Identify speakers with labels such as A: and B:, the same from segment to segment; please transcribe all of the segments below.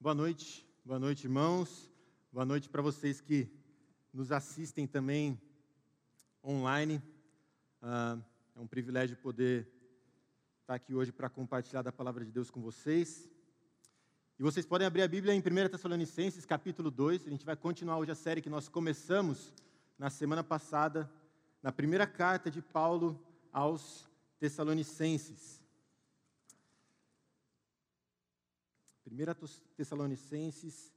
A: Boa noite, boa noite, irmãos. Boa noite para vocês que nos assistem também online. Ah, é um privilégio poder estar aqui hoje para compartilhar da palavra de Deus com vocês. E vocês podem abrir a Bíblia em 1 Tessalonicenses, capítulo 2. A gente vai continuar hoje a série que nós começamos na semana passada, na primeira carta de Paulo aos Tessalonicenses. 1 Tessalonicenses,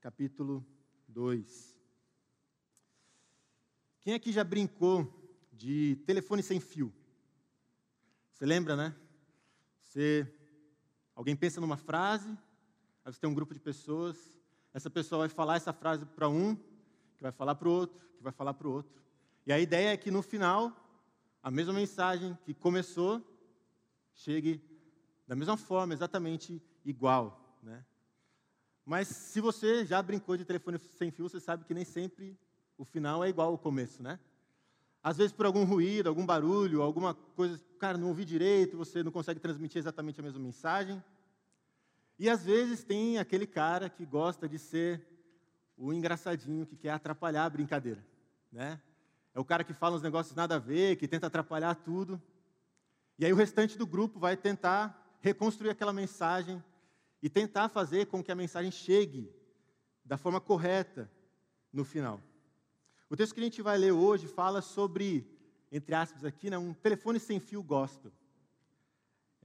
A: capítulo 2. Quem aqui já brincou de telefone sem fio? Você lembra, né? Você, alguém pensa numa frase, aí você tem um grupo de pessoas, essa pessoa vai falar essa frase para um, que vai falar para o outro, que vai falar para o outro. E a ideia é que no final, a mesma mensagem que começou, chegue da mesma forma, exatamente igual. Mas se você já brincou de telefone sem fio, você sabe que nem sempre o final é igual ao começo, né? Às vezes por algum ruído, algum barulho, alguma coisa, cara, não ouvi direito, você não consegue transmitir exatamente a mesma mensagem. E às vezes tem aquele cara que gosta de ser o engraçadinho que quer atrapalhar a brincadeira, né? É o cara que fala uns negócios nada a ver, que tenta atrapalhar tudo. E aí o restante do grupo vai tentar reconstruir aquela mensagem e tentar fazer com que a mensagem chegue da forma correta no final. O texto que a gente vai ler hoje fala sobre, entre aspas aqui, né, um telefone sem fio gospel.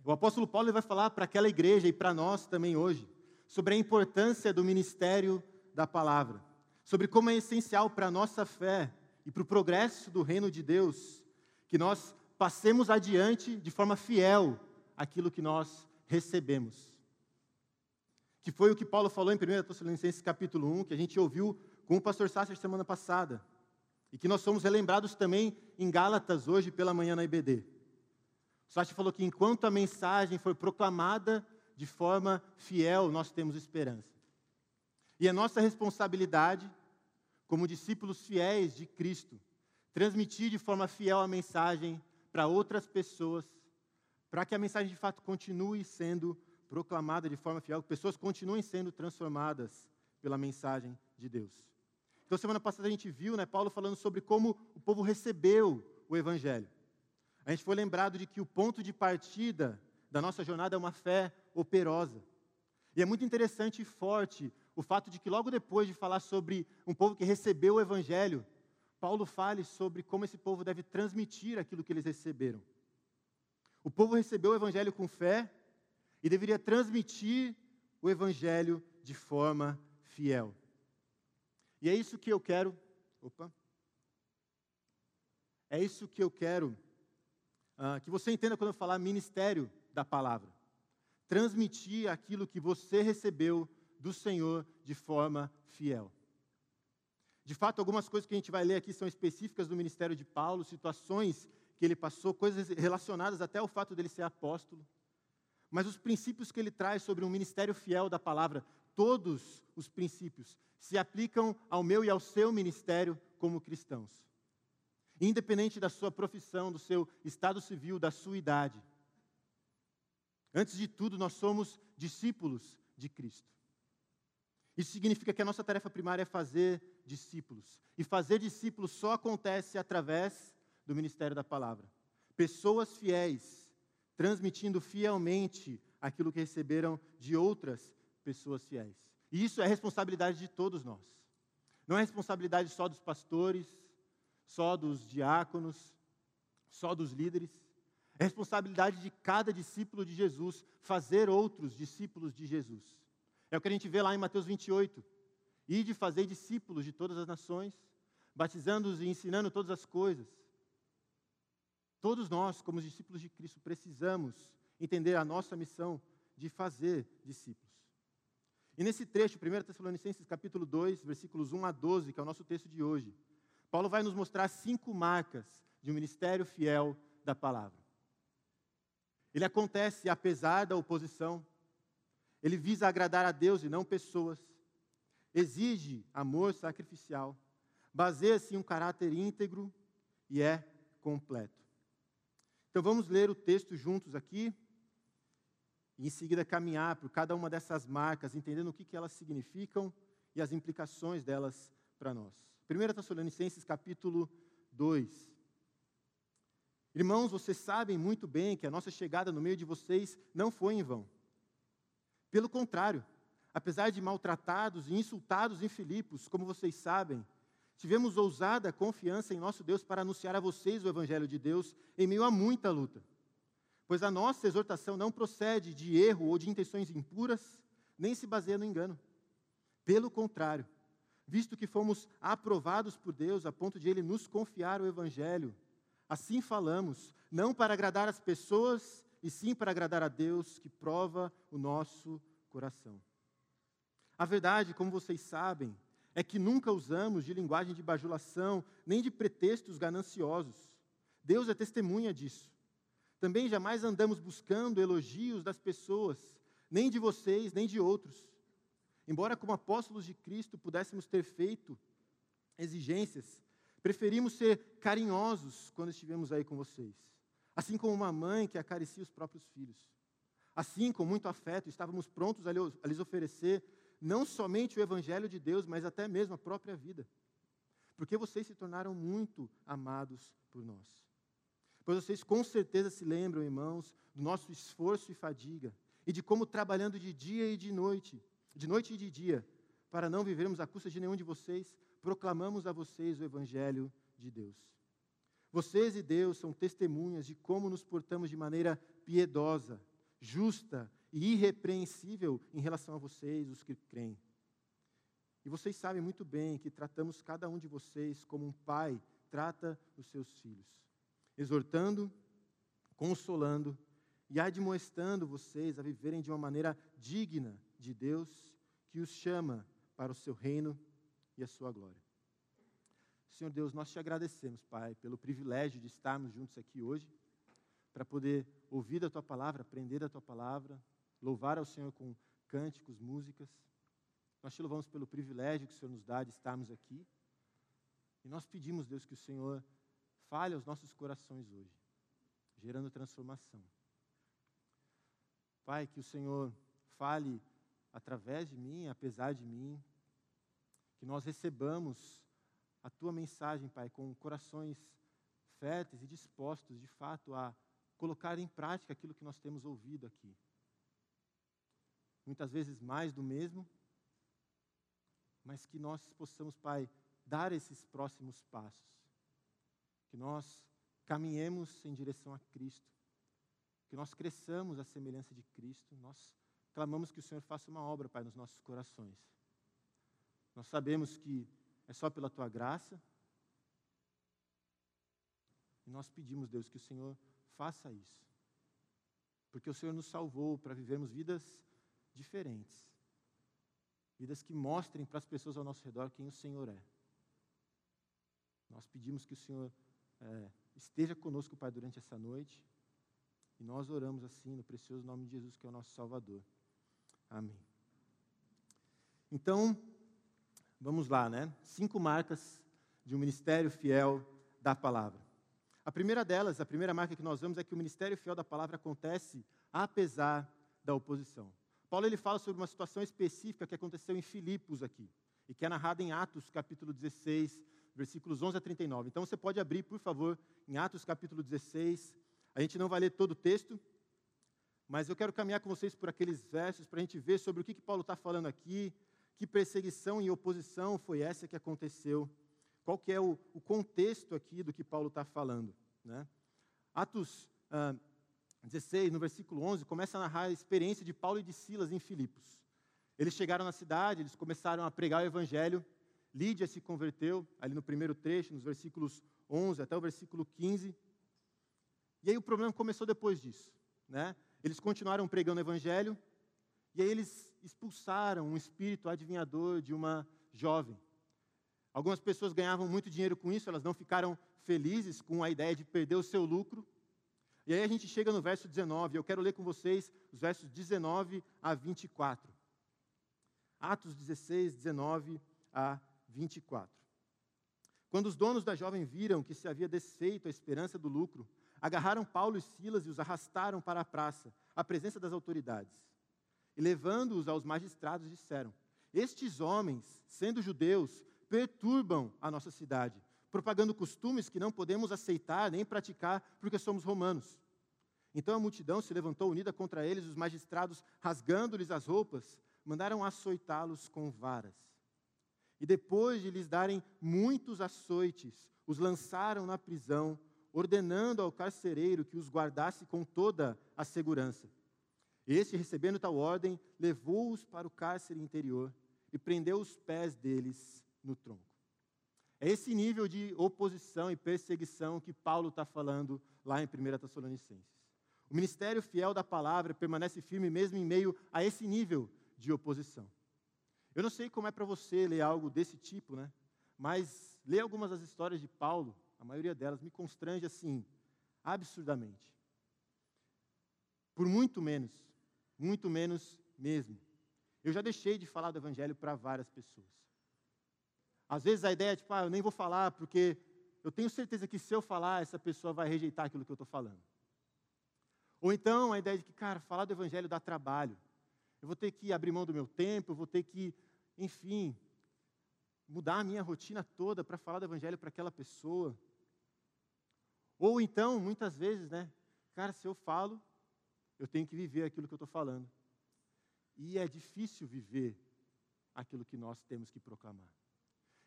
A: O apóstolo Paulo vai falar para aquela igreja e para nós também hoje sobre a importância do ministério da palavra, sobre como é essencial para a nossa fé e para o progresso do reino de Deus que nós passemos adiante de forma fiel aquilo que nós recebemos que foi o que Paulo falou em 1 Tessalonicenses capítulo 1, que a gente ouviu com o pastor Sasser semana passada, e que nós somos relembrados também em Gálatas hoje pela manhã na IBD. O Sasser falou que enquanto a mensagem foi proclamada de forma fiel, nós temos esperança. E é nossa responsabilidade, como discípulos fiéis de Cristo, transmitir de forma fiel a mensagem para outras pessoas, para que a mensagem de fato continue sendo proclamada de forma fiel, que pessoas continuem sendo transformadas pela mensagem de Deus. Então, semana passada a gente viu né, Paulo falando sobre como o povo recebeu o Evangelho. A gente foi lembrado de que o ponto de partida da nossa jornada é uma fé operosa. E é muito interessante e forte o fato de que, logo depois de falar sobre um povo que recebeu o Evangelho, Paulo fale sobre como esse povo deve transmitir aquilo que eles receberam. O povo recebeu o Evangelho com fé, e deveria transmitir o Evangelho de forma fiel. E é isso que eu quero. Opa! É isso que eu quero uh, que você entenda quando eu falar ministério da palavra. Transmitir aquilo que você recebeu do Senhor de forma fiel. De fato, algumas coisas que a gente vai ler aqui são específicas do ministério de Paulo, situações que ele passou, coisas relacionadas até ao fato dele ser apóstolo. Mas os princípios que ele traz sobre um ministério fiel da palavra, todos os princípios, se aplicam ao meu e ao seu ministério como cristãos. Independente da sua profissão, do seu estado civil, da sua idade. Antes de tudo, nós somos discípulos de Cristo. Isso significa que a nossa tarefa primária é fazer discípulos. E fazer discípulos só acontece através do ministério da palavra. Pessoas fiéis transmitindo fielmente aquilo que receberam de outras pessoas fiéis. E isso é responsabilidade de todos nós. Não é responsabilidade só dos pastores, só dos diáconos, só dos líderes. É responsabilidade de cada discípulo de Jesus fazer outros discípulos de Jesus. É o que a gente vê lá em Mateus 28. E de fazer discípulos de todas as nações, batizando-os e ensinando todas as coisas. Todos nós, como discípulos de Cristo, precisamos entender a nossa missão de fazer discípulos. E nesse trecho, 1 Tessalonicenses capítulo 2, versículos 1 a 12, que é o nosso texto de hoje, Paulo vai nos mostrar cinco marcas de um ministério fiel da palavra. Ele acontece apesar da oposição, ele visa agradar a Deus e não pessoas, exige amor sacrificial, baseia-se em um caráter íntegro e é completo. Então vamos ler o texto juntos aqui. e em seguida caminhar por cada uma dessas marcas, entendendo o que, elas significam e as implicações delas para nós. 1 Tessalonicenses capítulo 2. Irmãos, vocês sabem muito bem que a nossa chegada no meio de vocês não foi em vão. Pelo contrário, apesar de maltratados e insultados em Filipos, como vocês sabem, tivemos ousada confiança em nosso Deus para anunciar a vocês o Evangelho de Deus em meio a muita luta. Pois a nossa exortação não procede de erro ou de intenções impuras, nem se baseia no engano. Pelo contrário, visto que fomos aprovados por Deus a ponto de Ele nos confiar o Evangelho, assim falamos, não para agradar as pessoas, e sim para agradar a Deus que prova o nosso coração. A verdade, como vocês sabem, é que nunca usamos de linguagem de bajulação, nem de pretextos gananciosos. Deus é testemunha disso. Também jamais andamos buscando elogios das pessoas, nem de vocês, nem de outros. Embora, como apóstolos de Cristo, pudéssemos ter feito exigências, preferimos ser carinhosos quando estivemos aí com vocês. Assim como uma mãe que acaricia os próprios filhos. Assim, com muito afeto, estávamos prontos a lhes oferecer não somente o Evangelho de Deus, mas até mesmo a própria vida. Porque vocês se tornaram muito amados por nós. Pois vocês com certeza se lembram, irmãos, do nosso esforço e fadiga, e de como trabalhando de dia e de noite, de noite e de dia, para não vivermos à custa de nenhum de vocês, proclamamos a vocês o Evangelho de Deus. Vocês e Deus são testemunhas de como nos portamos de maneira piedosa, justa e irrepreensível em relação a vocês, os que creem. E vocês sabem muito bem que tratamos cada um de vocês como um pai trata os seus filhos exortando, consolando e admoestando vocês a viverem de uma maneira digna de Deus, que os chama para o seu reino e a sua glória. Senhor Deus, nós te agradecemos, Pai, pelo privilégio de estarmos juntos aqui hoje, para poder ouvir a tua palavra, aprender a tua palavra, louvar ao Senhor com cânticos, músicas. Nós te louvamos pelo privilégio que o Senhor nos dá de estarmos aqui. E nós pedimos, Deus, que o Senhor fale aos nossos corações hoje, gerando transformação. Pai, que o Senhor fale através de mim, apesar de mim, que nós recebamos a tua mensagem, Pai, com corações férteis e dispostos, de fato, a colocar em prática aquilo que nós temos ouvido aqui. Muitas vezes mais do mesmo, mas que nós possamos, Pai, dar esses próximos passos. Que nós caminhemos em direção a Cristo, que nós cresçamos à semelhança de Cristo, nós clamamos que o Senhor faça uma obra, Pai, nos nossos corações. Nós sabemos que é só pela tua graça, e nós pedimos, Deus, que o Senhor faça isso, porque o Senhor nos salvou para vivermos vidas diferentes, vidas que mostrem para as pessoas ao nosso redor quem o Senhor é. Nós pedimos que o Senhor é, esteja conosco, Pai, durante essa noite. E nós oramos assim no precioso nome de Jesus, que é o nosso Salvador. Amém. Então, vamos lá, né? Cinco marcas de um ministério fiel da palavra. A primeira delas, a primeira marca que nós vemos é que o ministério fiel da palavra acontece apesar da oposição. Paulo ele fala sobre uma situação específica que aconteceu em Filipos aqui, e que é narrada em Atos capítulo 16, versículos 11 a 39. Então você pode abrir, por favor, em Atos capítulo 16. A gente não vai ler todo o texto, mas eu quero caminhar com vocês por aqueles versos para a gente ver sobre o que, que Paulo está falando aqui, que perseguição e oposição foi essa que aconteceu, qual que é o, o contexto aqui do que Paulo está falando. Né? Atos ah, 16, no versículo 11, começa a narrar a experiência de Paulo e de Silas em Filipos. Eles chegaram na cidade, eles começaram a pregar o evangelho, Lídia se converteu, ali no primeiro trecho, nos versículos 11 até o versículo 15. E aí o problema começou depois disso. Né? Eles continuaram pregando o evangelho, e aí eles expulsaram um espírito adivinhador de uma jovem. Algumas pessoas ganhavam muito dinheiro com isso, elas não ficaram felizes com a ideia de perder o seu lucro. E aí a gente chega no verso 19, eu quero ler com vocês os versos 19 a 24. Atos 16, 19 a 24. Quando os donos da jovem viram que se havia desfeito a esperança do lucro, agarraram Paulo e Silas e os arrastaram para a praça, à presença das autoridades. E levando-os aos magistrados, disseram: Estes homens, sendo judeus, perturbam a nossa cidade, propagando costumes que não podemos aceitar nem praticar porque somos romanos. Então a multidão se levantou unida contra eles, os magistrados, rasgando-lhes as roupas, mandaram açoitá-los com varas. E depois de lhes darem muitos açoites, os lançaram na prisão, ordenando ao carcereiro que os guardasse com toda a segurança. Este, recebendo tal ordem, levou-os para o cárcere interior e prendeu os pés deles no tronco. É esse nível de oposição e perseguição que Paulo está falando lá em 1 Tessalonicenses. O ministério fiel da palavra permanece firme mesmo em meio a esse nível de oposição. Eu não sei como é para você ler algo desse tipo, né? Mas ler algumas das histórias de Paulo, a maioria delas me constrange assim, absurdamente. Por muito menos, muito menos mesmo. Eu já deixei de falar do evangelho para várias pessoas. Às vezes a ideia é tipo, ah, eu nem vou falar porque eu tenho certeza que se eu falar, essa pessoa vai rejeitar aquilo que eu estou falando. Ou então a ideia de que, cara, falar do evangelho dá trabalho. Eu vou ter que abrir mão do meu tempo, eu vou ter que, enfim, mudar a minha rotina toda para falar do evangelho para aquela pessoa. Ou então, muitas vezes, né, cara, se eu falo, eu tenho que viver aquilo que eu estou falando. E é difícil viver aquilo que nós temos que proclamar.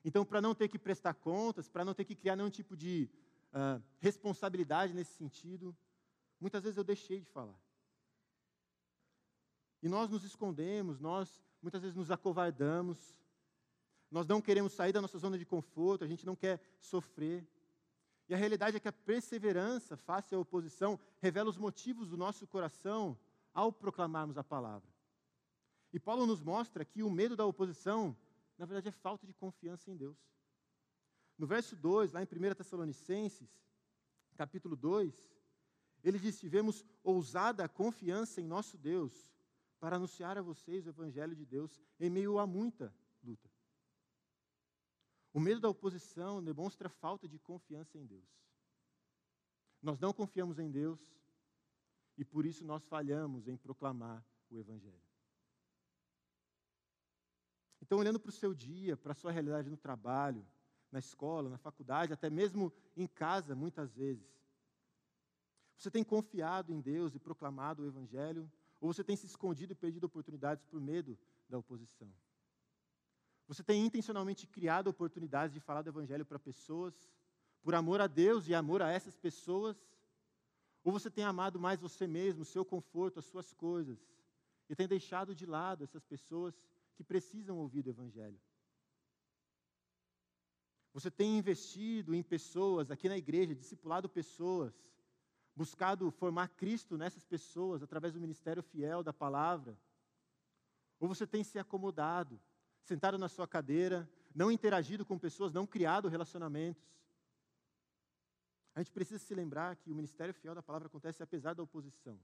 A: Então, para não ter que prestar contas, para não ter que criar nenhum tipo de uh, responsabilidade nesse sentido, muitas vezes eu deixei de falar. E nós nos escondemos, nós muitas vezes nos acovardamos, nós não queremos sair da nossa zona de conforto, a gente não quer sofrer. E a realidade é que a perseverança face à oposição revela os motivos do nosso coração ao proclamarmos a palavra. E Paulo nos mostra que o medo da oposição na verdade é falta de confiança em Deus. No verso 2, lá em 1 Tessalonicenses, capítulo 2, ele diz: Tivemos ousada confiança em nosso Deus para anunciar a vocês o Evangelho de Deus em meio a muita luta. O medo da oposição demonstra falta de confiança em Deus. Nós não confiamos em Deus e por isso nós falhamos em proclamar o Evangelho. Então, olhando para o seu dia, para a sua realidade no trabalho, na escola, na faculdade, até mesmo em casa, muitas vezes, você tem confiado em Deus e proclamado o Evangelho, ou você tem se escondido e perdido oportunidades por medo da oposição? Você tem intencionalmente criado oportunidades de falar do Evangelho para pessoas, por amor a Deus e amor a essas pessoas? Ou você tem amado mais você mesmo, o seu conforto, as suas coisas, e tem deixado de lado essas pessoas que precisam ouvir do Evangelho. Você tem investido em pessoas aqui na igreja, discipulado pessoas, buscado formar Cristo nessas pessoas através do ministério fiel da palavra? Ou você tem se acomodado, sentado na sua cadeira, não interagido com pessoas, não criado relacionamentos? A gente precisa se lembrar que o ministério fiel da palavra acontece apesar da oposição.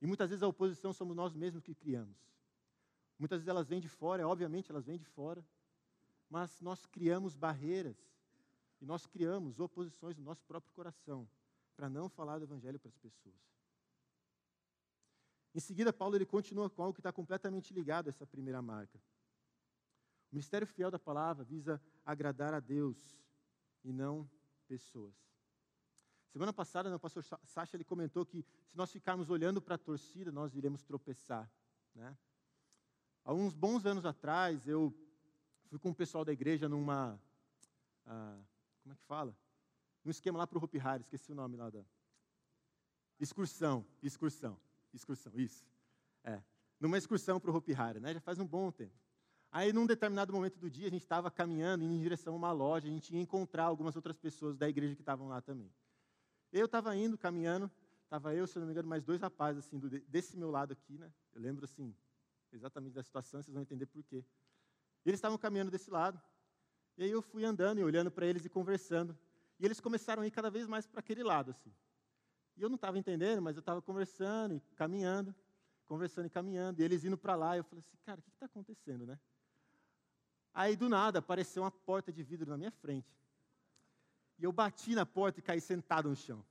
A: E muitas vezes a oposição somos nós mesmos que criamos. Muitas vezes elas vêm de fora, obviamente elas vêm de fora, mas nós criamos barreiras e nós criamos oposições no nosso próprio coração para não falar do Evangelho para as pessoas. Em seguida, Paulo ele continua com algo que está completamente ligado a essa primeira marca. O ministério fiel da palavra visa agradar a Deus e não pessoas. Semana passada, o pastor Sacha ele comentou que se nós ficarmos olhando para a torcida, nós iremos tropeçar. Né? Há uns bons anos atrás, eu fui com o pessoal da igreja numa. Ah, como é que fala? Um esquema lá para o Hopi Hari, esqueci o nome lá da. Excursão, excursão, excursão, isso. É. Numa excursão para o Hopi Hari, né? Já faz um bom tempo. Aí, num determinado momento do dia, a gente estava caminhando em direção a uma loja, a gente ia encontrar algumas outras pessoas da igreja que estavam lá também. Eu estava indo, caminhando, estava eu, se não me engano, mais dois rapazes, assim, desse meu lado aqui, né? Eu lembro, assim, exatamente da situação, vocês vão entender por quê. E eles estavam caminhando desse lado. E aí eu fui andando e olhando para eles e conversando. E eles começaram a ir cada vez mais para aquele lado, assim. E eu não estava entendendo, mas eu estava conversando e caminhando, conversando e caminhando. E eles indo para lá. E eu falei assim, cara, o que está acontecendo, né? Aí, do nada, apareceu uma porta de vidro na minha frente. E eu bati na porta e caí sentado no chão.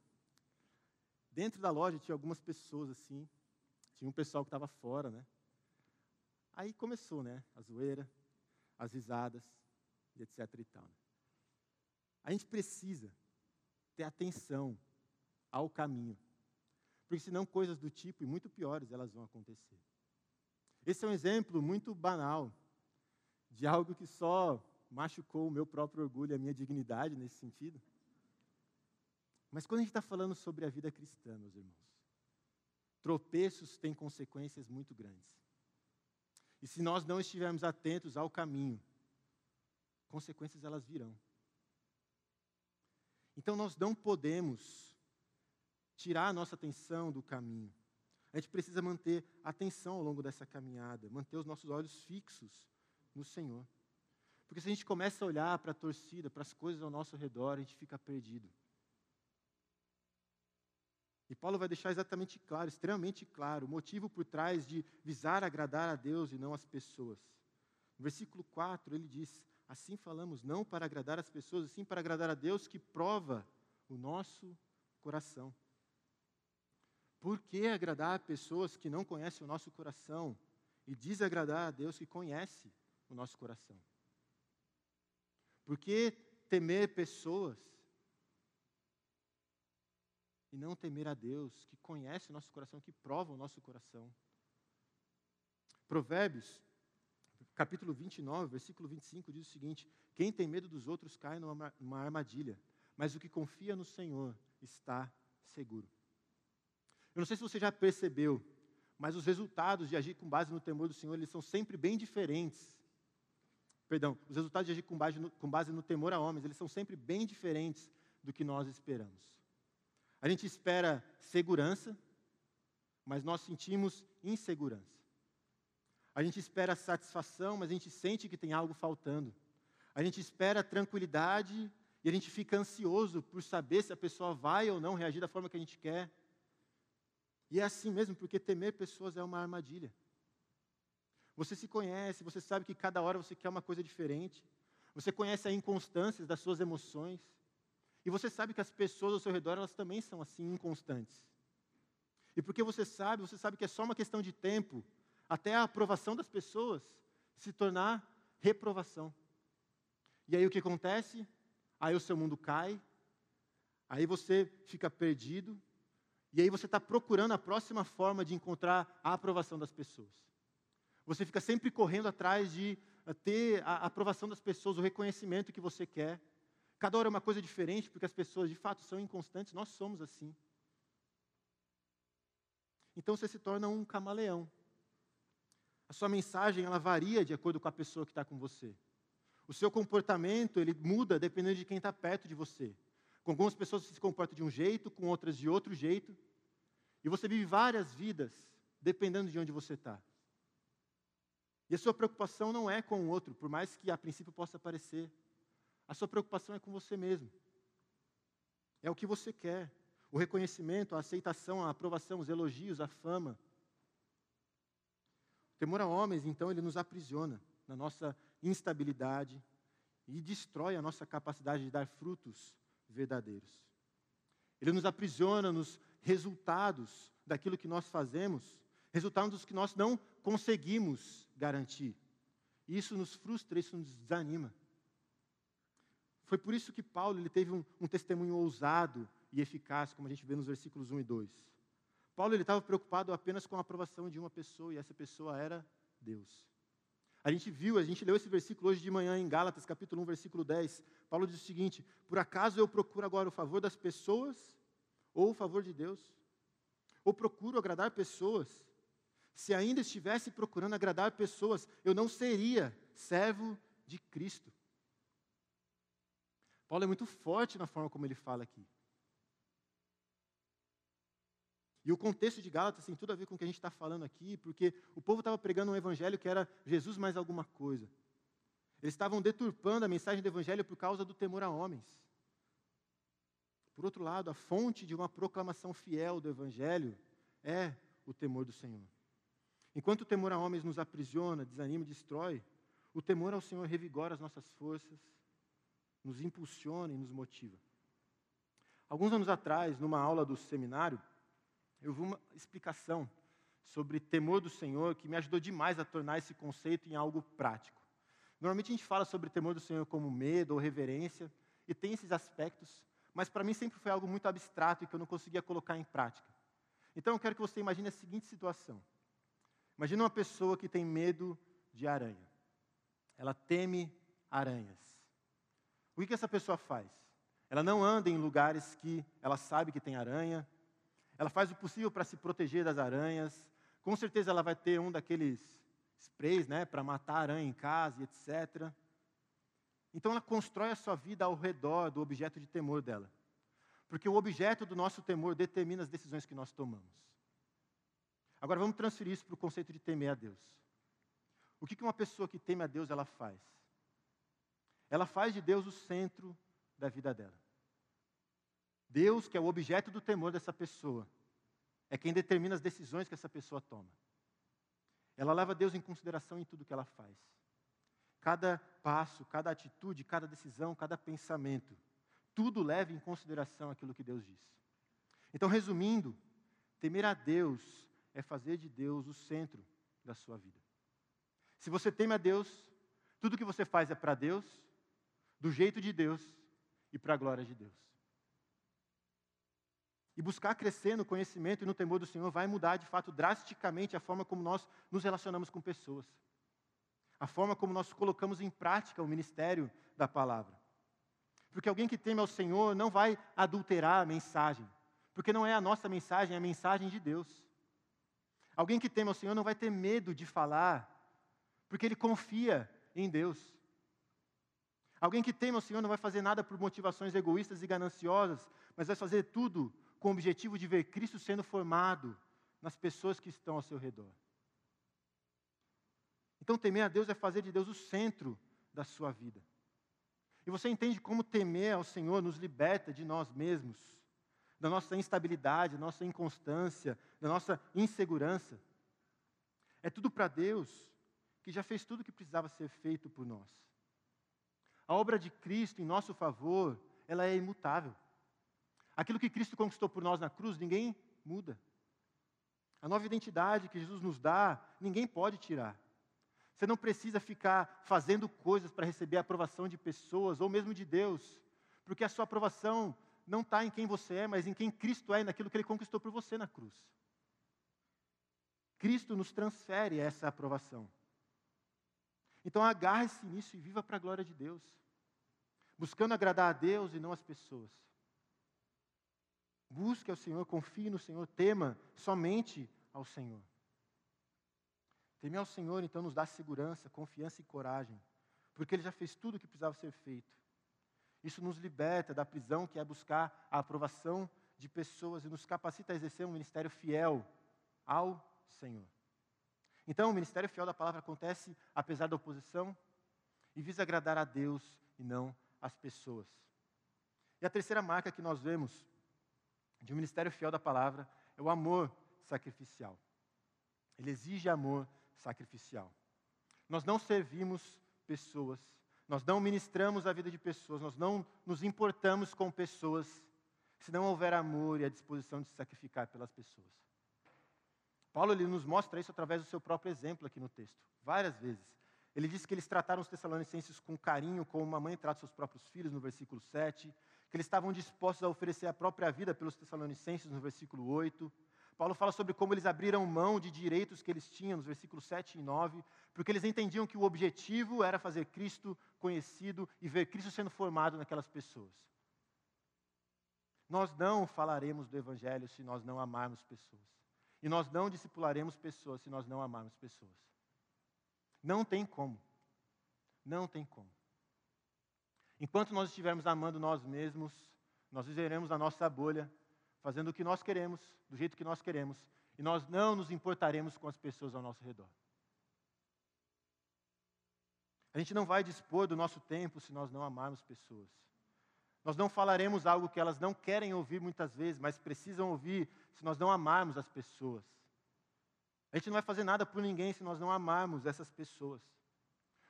A: dentro da loja tinha algumas pessoas assim, tinha um pessoal que estava fora, né? Aí começou, né? A zoeira, as risadas, etc e tal. Né? A gente precisa ter atenção ao caminho, porque senão coisas do tipo e muito piores elas vão acontecer. Esse é um exemplo muito banal de algo que só machucou o meu próprio orgulho e a minha dignidade nesse sentido. Mas quando a gente está falando sobre a vida cristã, meus irmãos, tropeços têm consequências muito grandes. E se nós não estivermos atentos ao caminho, consequências elas virão. Então nós não podemos tirar a nossa atenção do caminho. A gente precisa manter atenção ao longo dessa caminhada, manter os nossos olhos fixos no Senhor. Porque se a gente começa a olhar para a torcida, para as coisas ao nosso redor, a gente fica perdido. E Paulo vai deixar exatamente claro, extremamente claro, o motivo por trás de visar agradar a Deus e não as pessoas. No versículo 4, ele diz: Assim falamos não para agradar as pessoas, sim para agradar a Deus que prova o nosso coração. Por que agradar pessoas que não conhecem o nosso coração e desagradar a Deus que conhece o nosso coração? Por que temer pessoas e não temer a Deus, que conhece o nosso coração, que prova o nosso coração. Provérbios, capítulo 29, versículo 25, diz o seguinte: Quem tem medo dos outros cai numa, armadilha, mas o que confia no Senhor está seguro. Eu não sei se você já percebeu, mas os resultados de agir com base no temor do Senhor, eles são sempre bem diferentes. Perdão, os resultados de agir com base no, com base no temor a homens, eles são sempre bem diferentes do que nós esperamos. A gente espera segurança, mas nós sentimos insegurança. A gente espera satisfação, mas a gente sente que tem algo faltando. A gente espera tranquilidade e a gente fica ansioso por saber se a pessoa vai ou não reagir da forma que a gente quer. E é assim mesmo, porque temer pessoas é uma armadilha. Você se conhece, você sabe que cada hora você quer uma coisa diferente. Você conhece a inconstância das suas emoções. E você sabe que as pessoas ao seu redor, elas também são assim inconstantes. E porque você sabe, você sabe que é só uma questão de tempo até a aprovação das pessoas se tornar reprovação. E aí o que acontece? Aí o seu mundo cai, aí você fica perdido, e aí você está procurando a próxima forma de encontrar a aprovação das pessoas. Você fica sempre correndo atrás de eh, ter a aprovação das pessoas, o reconhecimento que você quer. Cada hora é uma coisa diferente, porque as pessoas de fato são inconstantes, nós somos assim. Então você se torna um camaleão. A sua mensagem ela varia de acordo com a pessoa que está com você. O seu comportamento ele muda dependendo de quem está perto de você. Com algumas pessoas você se comporta de um jeito, com outras de outro jeito. E você vive várias vidas dependendo de onde você está. E a sua preocupação não é com o outro, por mais que a princípio possa parecer. A sua preocupação é com você mesmo. É o que você quer. O reconhecimento, a aceitação, a aprovação, os elogios, a fama. O temor a homens, então, ele nos aprisiona na nossa instabilidade e destrói a nossa capacidade de dar frutos verdadeiros. Ele nos aprisiona nos resultados daquilo que nós fazemos, resultados que nós não conseguimos garantir. Isso nos frustra, isso nos desanima. Foi por isso que Paulo ele teve um, um testemunho ousado e eficaz, como a gente vê nos versículos 1 e 2. Paulo estava preocupado apenas com a aprovação de uma pessoa, e essa pessoa era Deus. A gente viu, a gente leu esse versículo hoje de manhã em Gálatas, capítulo 1, versículo 10. Paulo diz o seguinte: Por acaso eu procuro agora o favor das pessoas ou o favor de Deus? Ou procuro agradar pessoas? Se ainda estivesse procurando agradar pessoas, eu não seria servo de Cristo. Paulo é muito forte na forma como ele fala aqui. E o contexto de Gálatas tem tudo a ver com o que a gente está falando aqui, porque o povo estava pregando um evangelho que era Jesus mais alguma coisa. Eles estavam deturpando a mensagem do evangelho por causa do temor a homens. Por outro lado, a fonte de uma proclamação fiel do evangelho é o temor do Senhor. Enquanto o temor a homens nos aprisiona, desanima destrói, o temor ao Senhor revigora as nossas forças, nos impulsiona e nos motiva. Alguns anos atrás, numa aula do seminário, eu vi uma explicação sobre temor do Senhor que me ajudou demais a tornar esse conceito em algo prático. Normalmente a gente fala sobre temor do Senhor como medo ou reverência, e tem esses aspectos, mas para mim sempre foi algo muito abstrato e que eu não conseguia colocar em prática. Então eu quero que você imagine a seguinte situação. Imagina uma pessoa que tem medo de aranha. Ela teme aranhas. O que, essa pessoa faz? Ela não anda em lugares que ela sabe que tem aranha. Ela faz o possível para se proteger das aranhas. Com certeza ela vai ter um daqueles sprays, né, para matar aranha em casa, etc. Então ela constrói a sua vida ao redor do objeto de temor dela. Porque o objeto do nosso temor determina as decisões que nós tomamos. Agora vamos transferir isso para o conceito de temer a Deus. O que uma pessoa que teme a Deus ela faz? Ela faz de Deus o centro da vida dela. Deus, que é o objeto do temor dessa pessoa, é quem determina as decisões que essa pessoa toma. Ela leva Deus em consideração em tudo que ela faz. Cada passo, cada atitude, cada decisão, cada pensamento, tudo leva em consideração aquilo que Deus diz. Então, resumindo, temer a Deus é fazer de Deus o centro da sua vida. Se você teme a Deus, tudo que você faz é para Deus, do jeito de Deus e para a glória de Deus. E buscar crescer no conhecimento e no temor do Senhor vai mudar de fato drasticamente a forma como nós nos relacionamos com pessoas. A forma como nós colocamos em prática o ministério da palavra. Porque alguém que teme ao Senhor não vai adulterar a mensagem, porque não é a nossa mensagem, é a mensagem de Deus. Alguém que teme ao Senhor não vai ter medo de falar, porque ele confia em Deus. Alguém que teme ao Senhor não vai fazer nada por motivações egoístas e gananciosas, mas vai fazer tudo com o objetivo de ver Cristo sendo formado nas pessoas que estão ao seu redor. Então, temer a Deus é fazer de Deus o centro da sua vida. E você entende como temer ao Senhor nos liberta de nós mesmos da nossa instabilidade, da nossa inconstância, da nossa insegurança. É tudo para Deus, que já fez tudo o que precisava ser feito por nós. A obra de Cristo em nosso favor, ela é imutável. Aquilo que Cristo conquistou por nós na cruz, ninguém muda. A nova identidade que Jesus nos dá, ninguém pode tirar. Você não precisa ficar fazendo coisas para receber a aprovação de pessoas ou mesmo de Deus, porque a sua aprovação não está em quem você é, mas em quem Cristo é e naquilo que Ele conquistou por você na cruz. Cristo nos transfere essa aprovação. Então agarre-se nisso e viva para a glória de Deus, buscando agradar a Deus e não as pessoas. Busque ao Senhor, confie no Senhor, tema somente ao Senhor. Temer ao Senhor, então, nos dá segurança, confiança e coragem, porque Ele já fez tudo o que precisava ser feito. Isso nos liberta da prisão que é buscar a aprovação de pessoas e nos capacita a exercer um ministério fiel ao Senhor. Então, o ministério fiel da palavra acontece apesar da oposição e visa agradar a Deus e não as pessoas. E a terceira marca que nós vemos de um ministério fiel da palavra é o amor sacrificial. Ele exige amor sacrificial. Nós não servimos pessoas nós não ministramos a vida de pessoas, nós não nos importamos com pessoas, se não houver amor e a disposição de se sacrificar pelas pessoas. Paulo ele nos mostra isso através do seu próprio exemplo aqui no texto, várias vezes. Ele diz que eles trataram os tessalonicenses com carinho, como uma mãe trata seus próprios filhos, no versículo 7, que eles estavam dispostos a oferecer a própria vida pelos tessalonicenses, no versículo 8, Paulo fala sobre como eles abriram mão de direitos que eles tinham, nos versículos 7 e 9, porque eles entendiam que o objetivo era fazer Cristo conhecido e ver Cristo sendo formado naquelas pessoas. Nós não falaremos do Evangelho se nós não amarmos pessoas. E nós não discipularemos pessoas se nós não amarmos pessoas. Não tem como. Não tem como. Enquanto nós estivermos amando nós mesmos, nós viveremos na nossa bolha fazendo o que nós queremos, do jeito que nós queremos, e nós não nos importaremos com as pessoas ao nosso redor. A gente não vai dispor do nosso tempo se nós não amarmos pessoas. Nós não falaremos algo que elas não querem ouvir muitas vezes, mas precisam ouvir se nós não amarmos as pessoas. A gente não vai fazer nada por ninguém se nós não amarmos essas pessoas.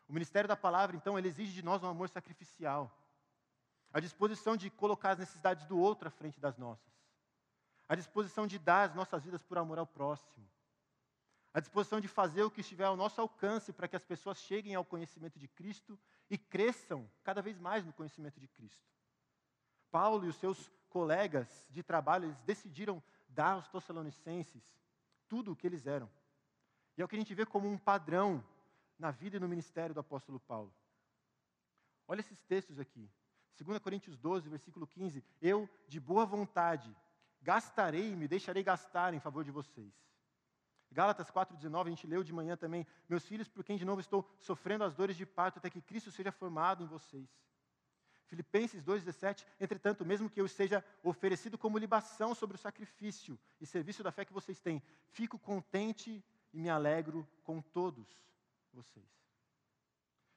A: O ministério da palavra, então, ele exige de nós um amor sacrificial. A disposição de colocar as necessidades do outro à frente das nossas a disposição de dar as nossas vidas por amor ao próximo, a disposição de fazer o que estiver ao nosso alcance para que as pessoas cheguem ao conhecimento de Cristo e cresçam cada vez mais no conhecimento de Cristo. Paulo e os seus colegas de trabalho, eles decidiram dar aos Tessalonicenses tudo o que eles eram. E é o que a gente vê como um padrão na vida e no ministério do apóstolo Paulo. Olha esses textos aqui. 2 Coríntios 12, versículo 15. Eu, de boa vontade, gastarei e me deixarei gastar em favor de vocês. Gálatas 4,19, a gente leu de manhã também. Meus filhos, por quem de novo estou sofrendo as dores de parto, até que Cristo seja formado em vocês. Filipenses 2,17, entretanto, mesmo que eu seja oferecido como libação sobre o sacrifício e serviço da fé que vocês têm, fico contente e me alegro com todos vocês.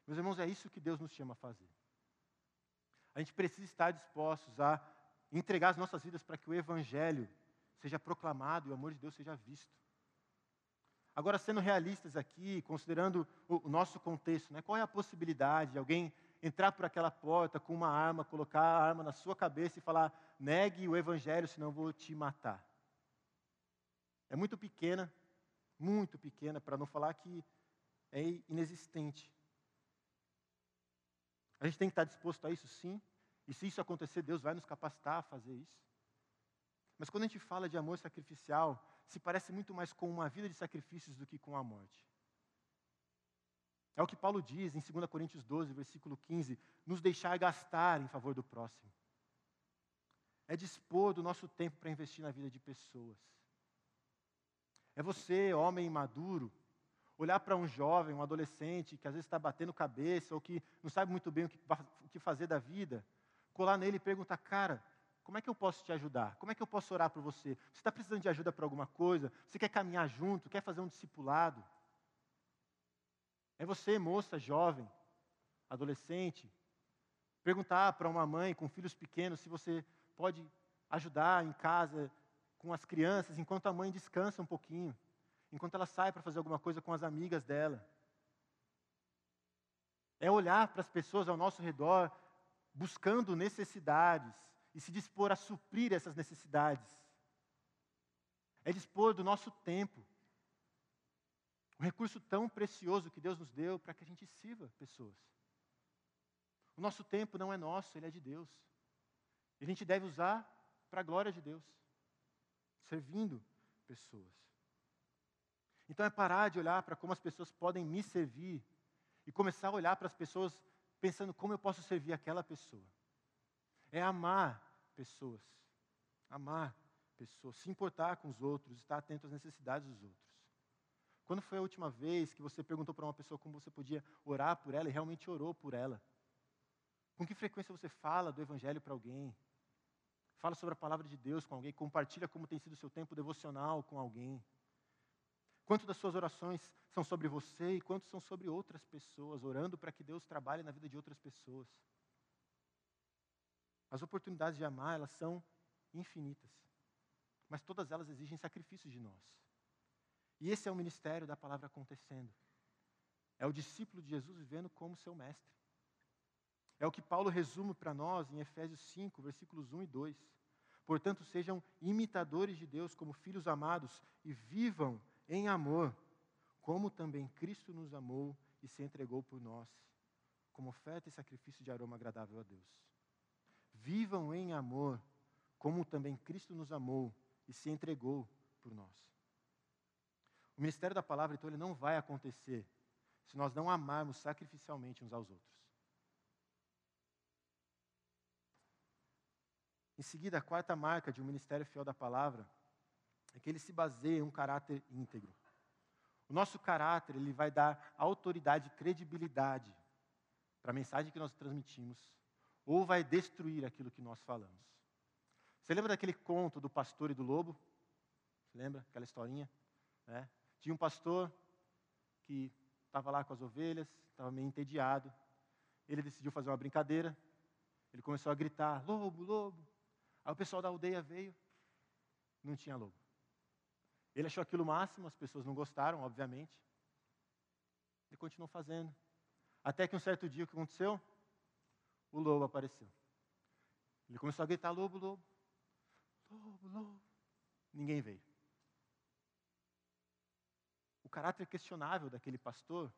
A: Meus irmãos, é isso que Deus nos chama a fazer. A gente precisa estar dispostos a entregar as nossas vidas para que o Evangelho seja proclamado e o amor de Deus seja visto. Agora, sendo realistas aqui, considerando o nosso contexto, né, qual é a possibilidade de alguém entrar por aquela porta com uma arma, colocar a arma na sua cabeça e falar: negue o Evangelho, senão vou te matar? É muito pequena, muito pequena, para não falar que é inexistente. A gente tem que estar disposto a isso, sim. E se isso acontecer, Deus vai nos capacitar a fazer isso. Mas quando a gente fala de amor sacrificial, se parece muito mais com uma vida de sacrifícios do que com a morte. É o que Paulo diz em 2 Coríntios 12, versículo 15: nos deixar gastar em favor do próximo. É dispor do nosso tempo para investir na vida de pessoas. É você, homem maduro, olhar para um jovem, um adolescente que às vezes está batendo cabeça ou que não sabe muito bem o que, fazer da vida, colar nele e perguntar: cara, como é que eu posso te ajudar? Como é que eu posso orar por você? Você está precisando de ajuda para alguma coisa? Você quer caminhar junto? Quer fazer um discipulado? É você, moça, jovem, adolescente, perguntar para uma mãe com filhos pequenos se você pode ajudar em casa com as crianças enquanto a mãe descansa um pouquinho enquanto ela sai para fazer alguma coisa com as amigas dela. É olhar para as pessoas ao nosso redor, buscando necessidades e se dispor a suprir essas necessidades. É dispor do nosso tempo. Um recurso tão precioso que Deus nos deu para que a gente sirva pessoas. O nosso tempo não é nosso, ele é de Deus. E a gente deve usar para a glória de Deus, servindo pessoas. Então é parar de olhar para como as pessoas podem me servir e começar a olhar para as pessoas pensando como eu posso servir aquela pessoa. É amar pessoas. Amar pessoas, se importar com os outros, estar atento às necessidades dos outros. Quando foi a última vez que você perguntou para uma pessoa como você podia orar por ela e realmente orou por ela? Com que frequência você fala do Evangelho para alguém? Fala sobre a palavra de Deus com alguém? Compartilha como tem sido o seu tempo devocional com alguém? Quanto das suas orações são sobre você e quanto são sobre outras pessoas, orando para que Deus trabalhe na vida de outras pessoas. As oportunidades de amar, elas são infinitas. Mas todas elas exigem sacrifício de nós. E esse é o ministério da palavra acontecendo. É o discípulo de Jesus vivendo como seu mestre. É o que Paulo resume para nós em Efésios 5, versículos 1 e 2. Portanto, sejam imitadores de Deus como filhos amados e vivam em amor, como também Cristo nos amou e se entregou por nós, como oferta e sacrifício de aroma agradável a Deus. Vivam em amor, como também Cristo nos amou e se entregou por nós. O ministério da palavra, então, ele não vai acontecer se nós não amarmos sacrificialmente uns aos outros. Em seguida, a quarta marca de um ministério fiel da palavra é que ele se baseia em um caráter íntegro. O nosso caráter, ele vai dar autoridade e credibilidade para a mensagem que nós transmitimos, ou vai destruir aquilo que nós falamos. Você lembra daquele conto do pastor e do lobo? Você lembra aquela historinha? É. Tinha um pastor que estava lá com as ovelhas, estava meio entediado. Ele decidiu fazer uma brincadeira. Ele começou a gritar: lobo, lobo. Aí o pessoal da aldeia veio, não tinha lobo. Ele achou aquilo máximo, as pessoas não gostaram, obviamente. Ele continuou fazendo. Até que um certo dia, o que aconteceu? O lobo apareceu. Ele começou a gritar: lobo, lobo. Lobo, lobo. ninguém veio. Caráter questionável daquele pastor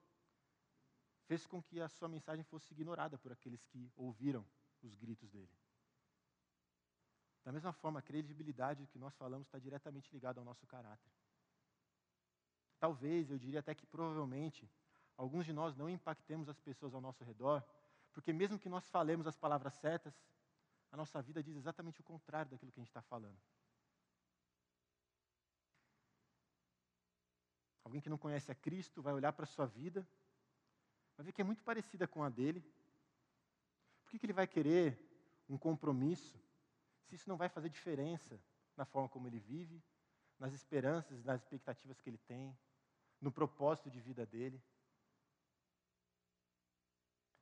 A: fez com que a sua mensagem fosse ignorada por aqueles que ouviram os gritos dele. Da mesma forma, a credibilidade que nós falamos está diretamente ligada ao nosso caráter. Talvez, eu diria até que provavelmente, alguns de nós não impactemos as pessoas ao nosso redor, porque mesmo que nós falemos as palavras certas, a nossa vida diz exatamente o contrário daquilo que a gente está falando. Alguém que não conhece a Cristo vai olhar para a sua vida, vai ver que é muito parecida com a dele. Por que, que ele vai querer um compromisso se isso não vai fazer diferença na forma como ele vive, nas esperanças, nas expectativas que ele tem, no propósito de vida dele.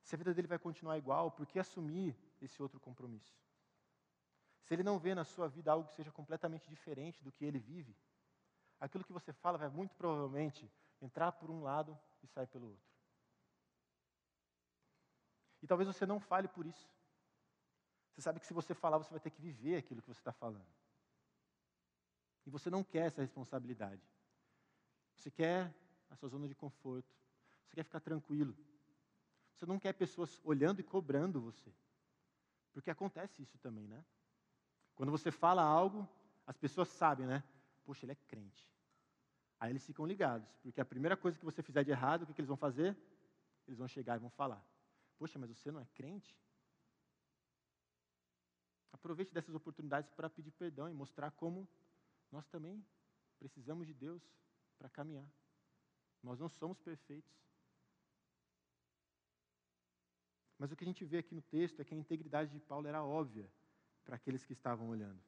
A: Se a vida dele vai continuar igual, por que assumir esse outro compromisso? Se ele não vê na sua vida algo que seja completamente diferente do que ele vive, aquilo que você fala vai muito provavelmente entrar por um lado e sair pelo outro. E talvez você não fale por isso. Você sabe que se você falar, você vai ter que viver aquilo que você está falando. E você não quer essa responsabilidade. Você quer a sua zona de conforto. Você quer ficar tranquilo. Você não quer pessoas olhando e cobrando você. Porque acontece isso também, né? Quando você fala algo, as pessoas sabem, né? Poxa, ele é crente. Aí eles ficam ligados, porque a primeira coisa que você fizer de errado, o que, que eles vão fazer? Eles vão chegar e vão falar: Poxa, mas você não é crente? Aproveite dessas oportunidades para pedir perdão e mostrar como nós também precisamos de Deus para caminhar. Nós não somos perfeitos. Mas o que a gente vê aqui no texto é que a integridade de Paulo era óbvia para aqueles que estavam olhando.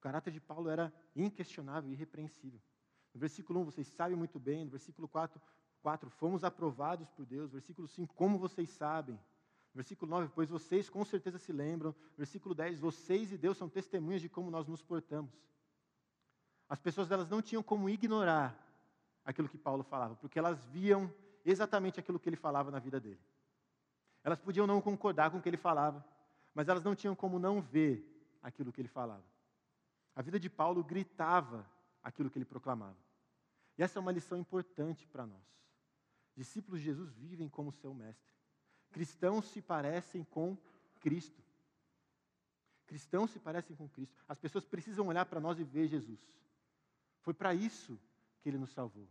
A: O caráter de Paulo era inquestionável e irrepreensível. No versículo 1, vocês sabem muito bem. No versículo 4, 4 fomos aprovados por Deus. Versículo 5, como vocês sabem. Versículo 9, pois vocês com certeza se lembram. Versículo 10, vocês e Deus são testemunhas de como nós nos portamos. As pessoas elas não tinham como ignorar aquilo que Paulo falava, porque elas viam exatamente aquilo que ele falava na vida dele. Elas podiam não concordar com o que ele falava, mas elas não tinham como não ver aquilo que ele falava. A vida de Paulo gritava aquilo que ele proclamava. E essa é uma lição importante para nós. Discípulos de Jesus vivem como seu mestre. Cristãos se parecem com Cristo. Cristãos se parecem com Cristo. As pessoas precisam olhar para nós e ver Jesus. Foi para isso que ele nos salvou.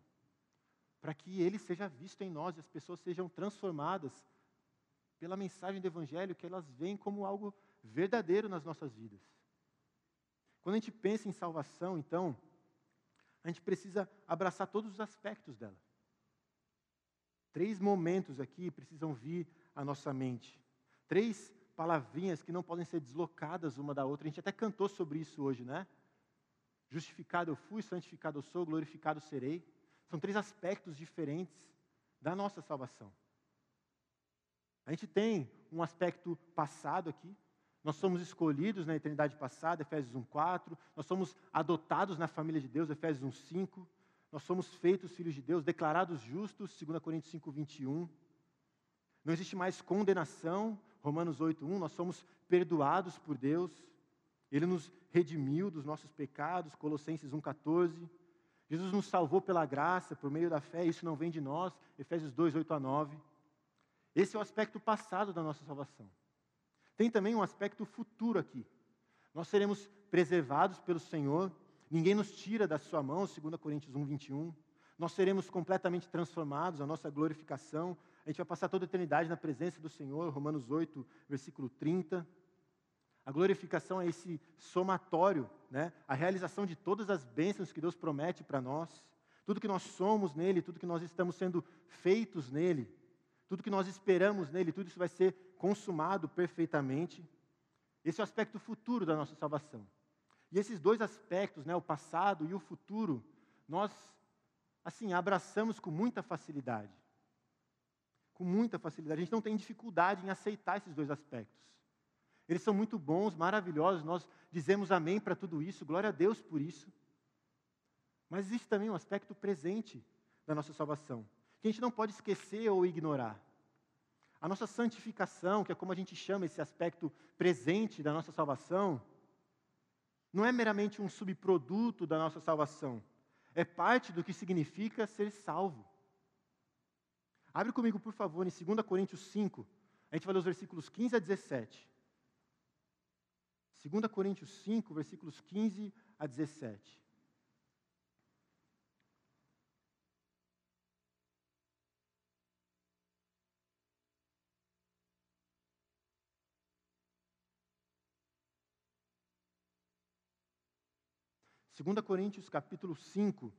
A: Para que ele seja visto em nós e as pessoas sejam transformadas pela mensagem do Evangelho, que elas veem como algo verdadeiro nas nossas vidas. Quando a gente pensa em salvação, então, a gente precisa abraçar todos os aspectos dela. Três momentos aqui precisam vir a nossa mente. Três palavrinhas que não podem ser deslocadas uma da outra. A gente até cantou sobre isso hoje, né? Justificado eu fui, santificado eu sou, glorificado serei. São três aspectos diferentes da nossa salvação. A gente tem um aspecto passado aqui. Nós somos escolhidos na eternidade passada, Efésios 1:4. Nós somos adotados na família de Deus, Efésios 1:5. Nós somos feitos filhos de Deus, declarados justos, 2 Coríntios 5:21. Não existe mais condenação, Romanos 8:1, nós somos perdoados por Deus. Ele nos redimiu dos nossos pecados, Colossenses 1:14. Jesus nos salvou pela graça, por meio da fé, isso não vem de nós, Efésios 2, 8 a 9. Esse é o aspecto passado da nossa salvação. Tem também um aspecto futuro aqui. Nós seremos preservados pelo Senhor, ninguém nos tira da sua mão, 2 Coríntios 1, 21. Nós seremos completamente transformados, a nossa glorificação a gente vai passar toda a eternidade na presença do Senhor, Romanos 8, versículo 30. A glorificação é esse somatório, né? a realização de todas as bênçãos que Deus promete para nós, tudo que nós somos nele, tudo que nós estamos sendo feitos nele, tudo que nós esperamos nele, tudo isso vai ser consumado perfeitamente. Esse é o aspecto futuro da nossa salvação. E esses dois aspectos, né, o passado e o futuro, nós assim abraçamos com muita facilidade com muita facilidade. A gente não tem dificuldade em aceitar esses dois aspectos. Eles são muito bons, maravilhosos, nós dizemos amém para tudo isso, glória a Deus por isso. Mas existe também um aspecto presente da nossa salvação, que a gente não pode esquecer ou ignorar. A nossa santificação, que é como a gente chama esse aspecto presente da nossa salvação, não é meramente um subproduto da nossa salvação, é parte do que significa ser salvo. Abre comigo, por favor, em 2 Coríntios 5, a gente vai ler os versículos 15 a 17. 2 Coríntios 5, versículos 15 a 17. 2 Coríntios capítulo 5,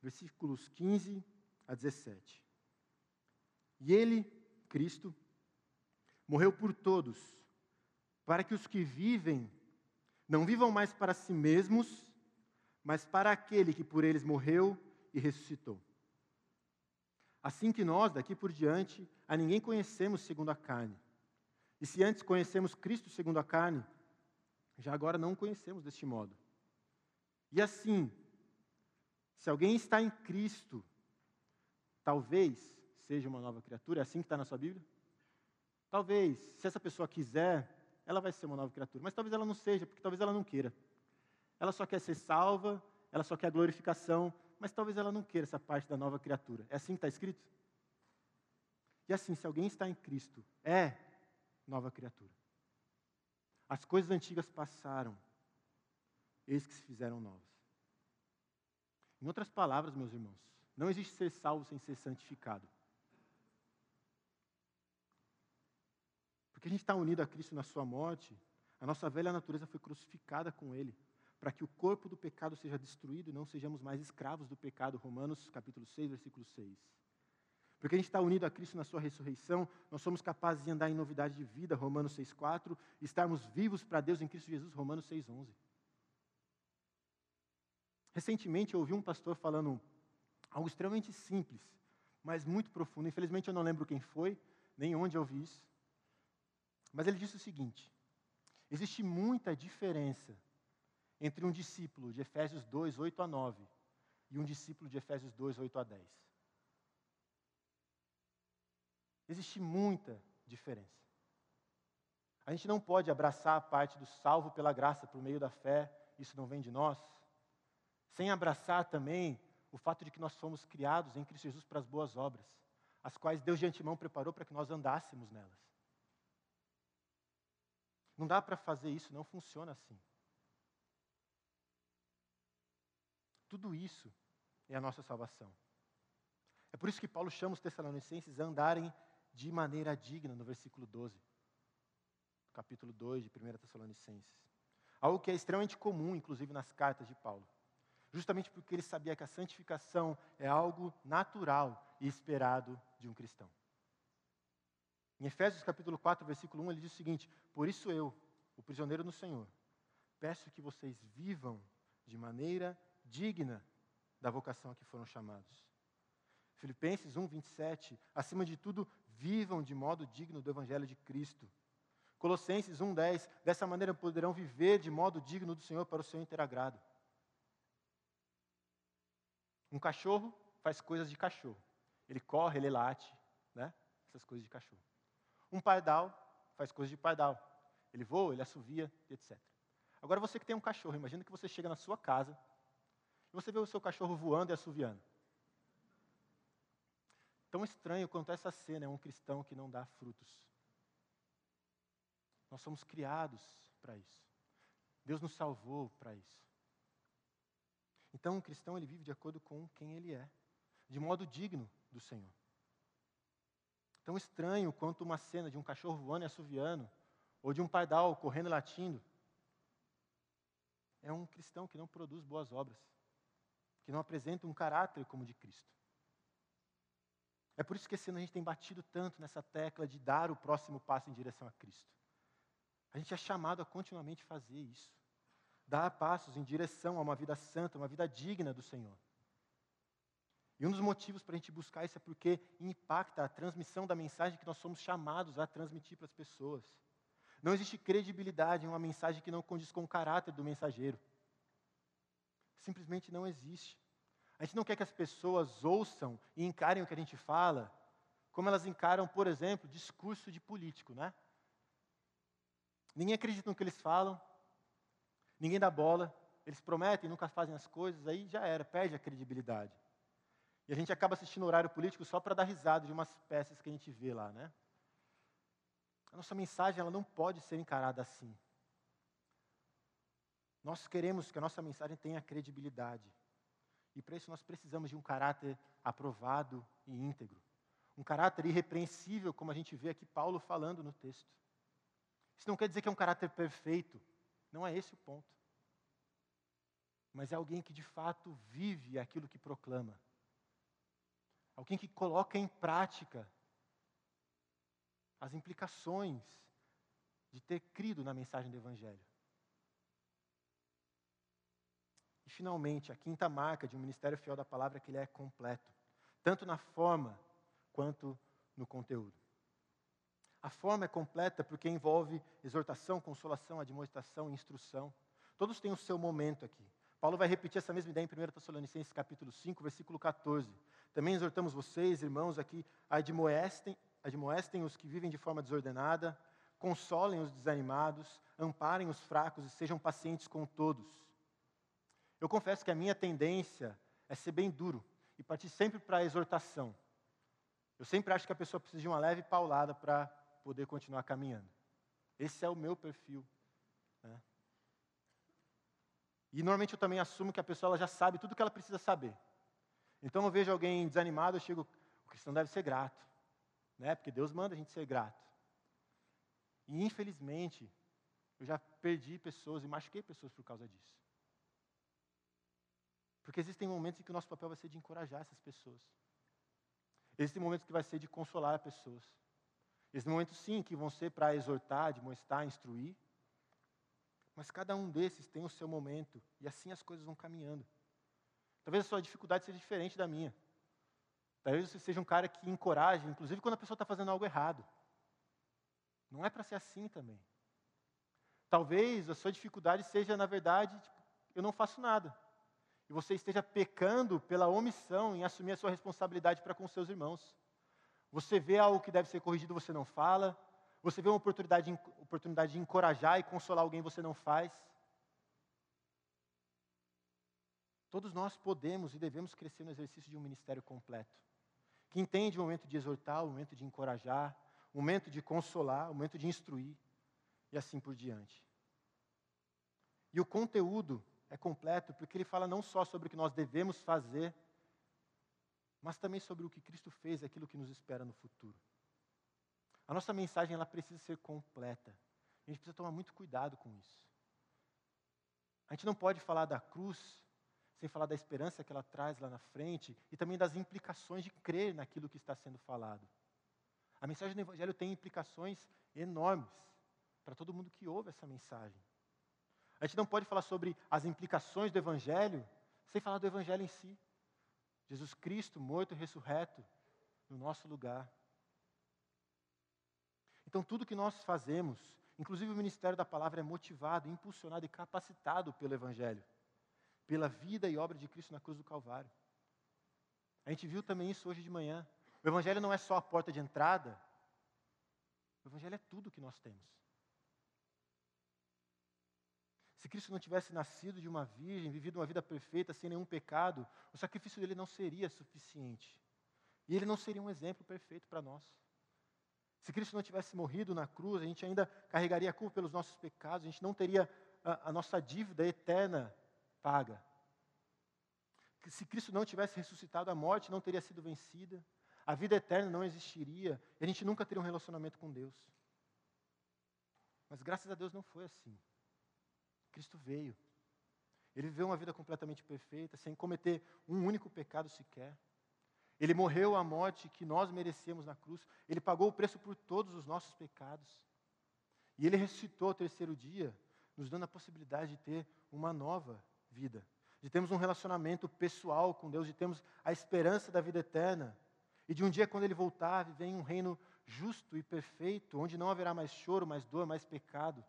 A: versículos 15 a 17. E ele, Cristo, morreu por todos, para que os que vivem não vivam mais para si mesmos, mas para aquele que por eles morreu e ressuscitou. Assim que nós, daqui por diante, a ninguém conhecemos segundo a carne. E se antes conhecemos Cristo segundo a carne, já agora não o conhecemos deste modo. E assim, se alguém está em Cristo, talvez seja uma nova criatura, é assim que está na sua Bíblia? Talvez, se essa pessoa quiser, ela vai ser uma nova criatura, mas talvez ela não seja, porque talvez ela não queira. Ela só quer ser salva, ela só quer a glorificação, mas talvez ela não queira essa parte da nova criatura. É assim que está escrito? E assim, se alguém está em Cristo, é nova criatura. As coisas antigas passaram, eis que se fizeram novas. Em outras palavras, meus irmãos, não existe ser salvo sem ser santificado. Porque a gente está unido a Cristo na sua morte, a nossa velha natureza foi crucificada com Ele, para que o corpo do pecado seja destruído e não sejamos mais escravos do pecado. Romanos capítulo 6, versículo 6. Porque a gente está unido a Cristo na sua ressurreição, nós somos capazes de andar em novidade de vida, Romanos 6,4, e estarmos vivos para Deus em Cristo Jesus, Romanos 6,11. Recentemente eu ouvi um pastor falando algo extremamente simples, mas muito profundo. Infelizmente eu não lembro quem foi, nem onde eu ouvi isso. Mas ele disse o seguinte: existe muita diferença entre um discípulo de Efésios 2, 8 a 9 e um discípulo de Efésios 2, 8 a 10. Existe muita diferença. A gente não pode abraçar a parte do salvo pela graça por meio da fé, isso não vem de nós sem abraçar também o fato de que nós fomos criados em Cristo Jesus para as boas obras, as quais Deus de antemão preparou para que nós andássemos nelas. Não dá para fazer isso, não funciona assim. Tudo isso é a nossa salvação. É por isso que Paulo chama os Tessalonicenses a andarem de maneira digna, no versículo 12, capítulo 2 de 1 Tessalonicenses. Algo que é extremamente comum, inclusive nas cartas de Paulo justamente porque ele sabia que a santificação é algo natural e esperado de um cristão. Em Efésios capítulo 4, versículo 1, ele diz o seguinte: Por isso eu, o prisioneiro no Senhor, peço que vocês vivam de maneira digna da vocação a que foram chamados. Filipenses 1, 27, acima de tudo, vivam de modo digno do Evangelho de Cristo. Colossenses 1, 10, dessa maneira poderão viver de modo digno do Senhor para o seu interagrado. Um cachorro faz coisas de cachorro. Ele corre, ele late, né? Essas coisas de cachorro. Um pardal faz coisas de pardal. Ele voa, ele assovia, etc. Agora você que tem um cachorro, imagina que você chega na sua casa e você vê o seu cachorro voando e assoviando. Tão estranho quanto essa cena é um cristão que não dá frutos. Nós somos criados para isso. Deus nos salvou para isso. Então, o cristão ele vive de acordo com quem ele é, de modo digno do Senhor. Tão estranho quanto uma cena de um cachorro voando e assoviando, ou de um pardal correndo e latindo. É um cristão que não produz boas obras, que não apresenta um caráter como de Cristo. É por isso que esse ano a gente tem batido tanto nessa tecla de dar o próximo passo em direção a Cristo. A gente é chamado a continuamente fazer isso dar passos em direção a uma vida santa, uma vida digna do Senhor. E um dos motivos para a gente buscar isso é porque impacta a transmissão da mensagem que nós somos chamados a transmitir para as pessoas. Não existe credibilidade em uma mensagem que não condiz com o caráter do mensageiro. Simplesmente não existe. A gente não quer que as pessoas ouçam e encarem o que a gente fala, como elas encaram, por exemplo, discurso de político, né? Ninguém acredita no que eles falam, ninguém dá bola, eles prometem, nunca fazem as coisas, aí já era, perde a credibilidade. E a gente acaba assistindo horário político só para dar risada de umas peças que a gente vê lá, né? A nossa mensagem ela não pode ser encarada assim. Nós queremos que a nossa mensagem tenha credibilidade. E para isso nós precisamos de um caráter aprovado e íntegro. Um caráter irrepreensível, como a gente vê aqui Paulo falando no texto. Isso não quer dizer que é um caráter perfeito. Não é esse o ponto. Mas é alguém que de fato vive aquilo que proclama. Alguém que coloca em prática as implicações de ter crido na mensagem do Evangelho. E, finalmente, a quinta marca de um ministério fiel da palavra é que ele é completo, tanto na forma quanto no conteúdo. A forma é completa porque envolve exortação, consolação, admoestação, instrução. Todos têm o seu momento aqui. Paulo vai repetir essa mesma ideia em 1 Tessalonicenses capítulo 5, versículo 14. Também exortamos vocês, irmãos, aqui, admoestem, admoestem os que vivem de forma desordenada, consolem os desanimados, amparem os fracos e sejam pacientes com todos. Eu confesso que a minha tendência é ser bem duro e partir sempre para a exortação. Eu sempre acho que a pessoa precisa de uma leve paulada para poder continuar caminhando. Esse é o meu perfil. Né? E normalmente eu também assumo que a pessoa já sabe tudo o que ela precisa saber. Então eu vejo alguém desanimado, eu chego, o cristão deve ser grato, né? Porque Deus manda a gente ser grato. E infelizmente, eu já perdi pessoas e machuquei pessoas por causa disso. Porque existem momentos em que o nosso papel vai ser de encorajar essas pessoas. Existem momentos que vai ser de consolar pessoas. Existem momentos, sim, que vão ser para exortar, demonstrar, instruir. Mas cada um desses tem o seu momento. E assim as coisas vão caminhando. Talvez a sua dificuldade seja diferente da minha. Talvez você seja um cara que encoraja, inclusive quando a pessoa está fazendo algo errado. Não é para ser assim também. Talvez a sua dificuldade seja, na verdade, tipo, eu não faço nada. E você esteja pecando pela omissão em assumir a sua responsabilidade para com seus irmãos. Você vê algo que deve ser corrigido, você não fala. Você vê uma oportunidade, oportunidade de encorajar e consolar alguém, você não faz. Todos nós podemos e devemos crescer no exercício de um ministério completo, que entende o momento de exortar, o momento de encorajar, o momento de consolar, o momento de instruir e assim por diante. E o conteúdo é completo porque ele fala não só sobre o que nós devemos fazer, mas também sobre o que Cristo fez e aquilo que nos espera no futuro. A nossa mensagem ela precisa ser completa. A gente precisa tomar muito cuidado com isso. A gente não pode falar da cruz sem falar da esperança que ela traz lá na frente e também das implicações de crer naquilo que está sendo falado. A mensagem do Evangelho tem implicações enormes para todo mundo que ouve essa mensagem. A gente não pode falar sobre as implicações do Evangelho sem falar do Evangelho em si. Jesus Cristo, morto e ressurreto, no nosso lugar. Então, tudo que nós fazemos, inclusive o ministério da palavra, é motivado, impulsionado e capacitado pelo Evangelho pela vida e obra de Cristo na cruz do Calvário. A gente viu também isso hoje de manhã. O Evangelho não é só a porta de entrada, o Evangelho é tudo que nós temos. Se Cristo não tivesse nascido de uma virgem, vivido uma vida perfeita, sem nenhum pecado, o sacrifício dele não seria suficiente. E ele não seria um exemplo perfeito para nós. Se Cristo não tivesse morrido na cruz, a gente ainda carregaria a culpa pelos nossos pecados, a gente não teria a, a nossa dívida eterna paga. Se Cristo não tivesse ressuscitado, a morte não teria sido vencida, a vida eterna não existiria, e a gente nunca teria um relacionamento com Deus. Mas graças a Deus não foi assim. Cristo veio. Ele viveu uma vida completamente perfeita, sem cometer um único pecado sequer. Ele morreu a morte que nós merecíamos na cruz. Ele pagou o preço por todos os nossos pecados. E ele ressuscitou ao terceiro dia, nos dando a possibilidade de ter uma nova vida, de termos um relacionamento pessoal com Deus, de termos a esperança da vida eterna. E de um dia, quando Ele voltar, viver em um reino justo e perfeito, onde não haverá mais choro, mais dor, mais pecado.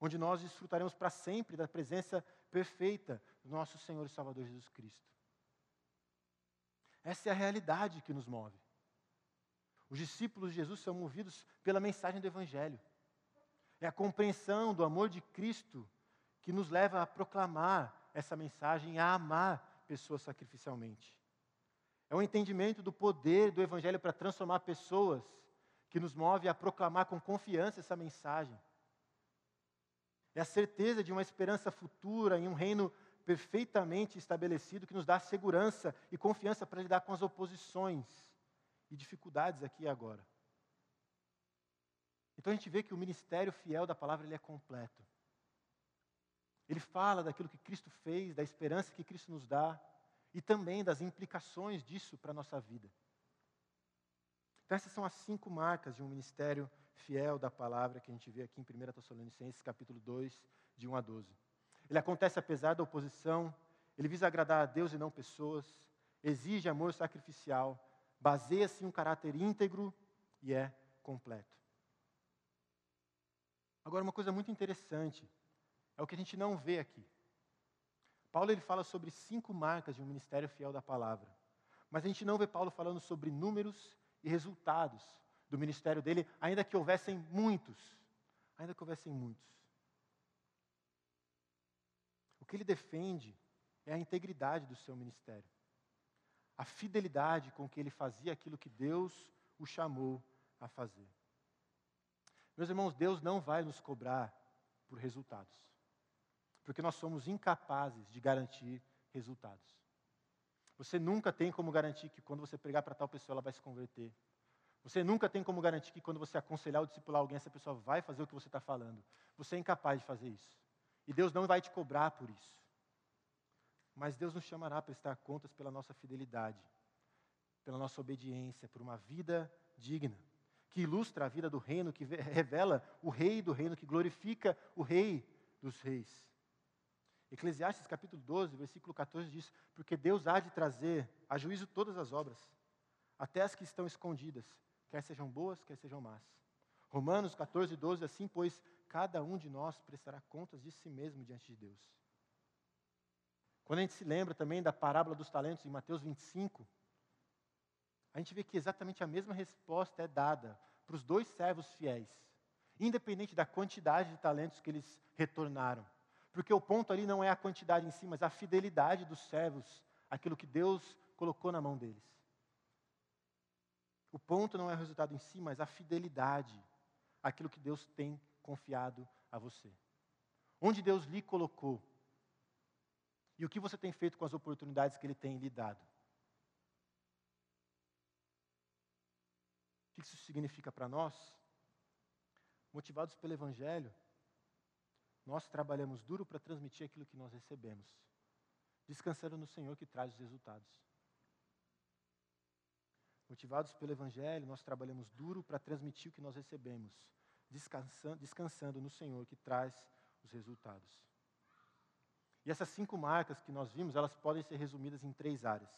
A: Onde nós desfrutaremos para sempre da presença perfeita do nosso Senhor e Salvador Jesus Cristo. Essa é a realidade que nos move. Os discípulos de Jesus são movidos pela mensagem do Evangelho. É a compreensão do amor de Cristo que nos leva a proclamar essa mensagem, a amar pessoas sacrificialmente. É um entendimento do poder do Evangelho para transformar pessoas que nos move a proclamar com confiança essa mensagem. É a certeza de uma esperança futura em um reino perfeitamente estabelecido que nos dá segurança e confiança para lidar com as oposições e dificuldades aqui e agora. Então a gente vê que o ministério fiel da palavra ele é completo. Ele fala daquilo que Cristo fez, da esperança que Cristo nos dá e também das implicações disso para a nossa vida. Então essas são as cinco marcas de um ministério fiel da palavra que a gente vê aqui em 1 Tessalonicenses capítulo 2, de 1 a 12. Ele acontece apesar da oposição, ele visa agradar a Deus e não pessoas, exige amor sacrificial, baseia-se em um caráter íntegro e é completo. Agora, uma coisa muito interessante é o que a gente não vê aqui. Paulo ele fala sobre cinco marcas de um ministério fiel da palavra, mas a gente não vê Paulo falando sobre números e resultados do ministério dele, ainda que houvessem muitos, ainda que houvessem muitos. O que ele defende é a integridade do seu ministério, a fidelidade com que ele fazia aquilo que Deus o chamou a fazer. Meus irmãos, Deus não vai nos cobrar por resultados, porque nós somos incapazes de garantir resultados. Você nunca tem como garantir que quando você pregar para tal pessoa ela vai se converter. Você nunca tem como garantir que quando você aconselhar ou discipular alguém, essa pessoa vai fazer o que você está falando. Você é incapaz de fazer isso. E Deus não vai te cobrar por isso. Mas Deus nos chamará a prestar contas pela nossa fidelidade, pela nossa obediência, por uma vida digna, que ilustra a vida do reino, que revela o rei do reino, que glorifica o rei dos reis. Eclesiastes capítulo 12, versículo 14 diz: Porque Deus há de trazer a juízo todas as obras, até as que estão escondidas, quer sejam boas, quer sejam más. Romanos 14, 12, assim, pois cada um de nós prestará contas de si mesmo diante de Deus. Quando a gente se lembra também da parábola dos talentos em Mateus 25, a gente vê que exatamente a mesma resposta é dada para os dois servos fiéis, independente da quantidade de talentos que eles retornaram. Porque o ponto ali não é a quantidade em si, mas a fidelidade dos servos, aquilo que Deus colocou na mão deles. O ponto não é o resultado em si, mas a fidelidade, aquilo que Deus tem confiado a você. Onde Deus lhe colocou. E o que você tem feito com as oportunidades que Ele tem lhe dado. O que isso significa para nós? Motivados pelo Evangelho, nós trabalhamos duro para transmitir aquilo que nós recebemos, descansando no Senhor que traz os resultados. Motivados pelo Evangelho, nós trabalhamos duro para transmitir o que nós recebemos, descansando, descansando no Senhor que traz os resultados. E essas cinco marcas que nós vimos, elas podem ser resumidas em três áreas: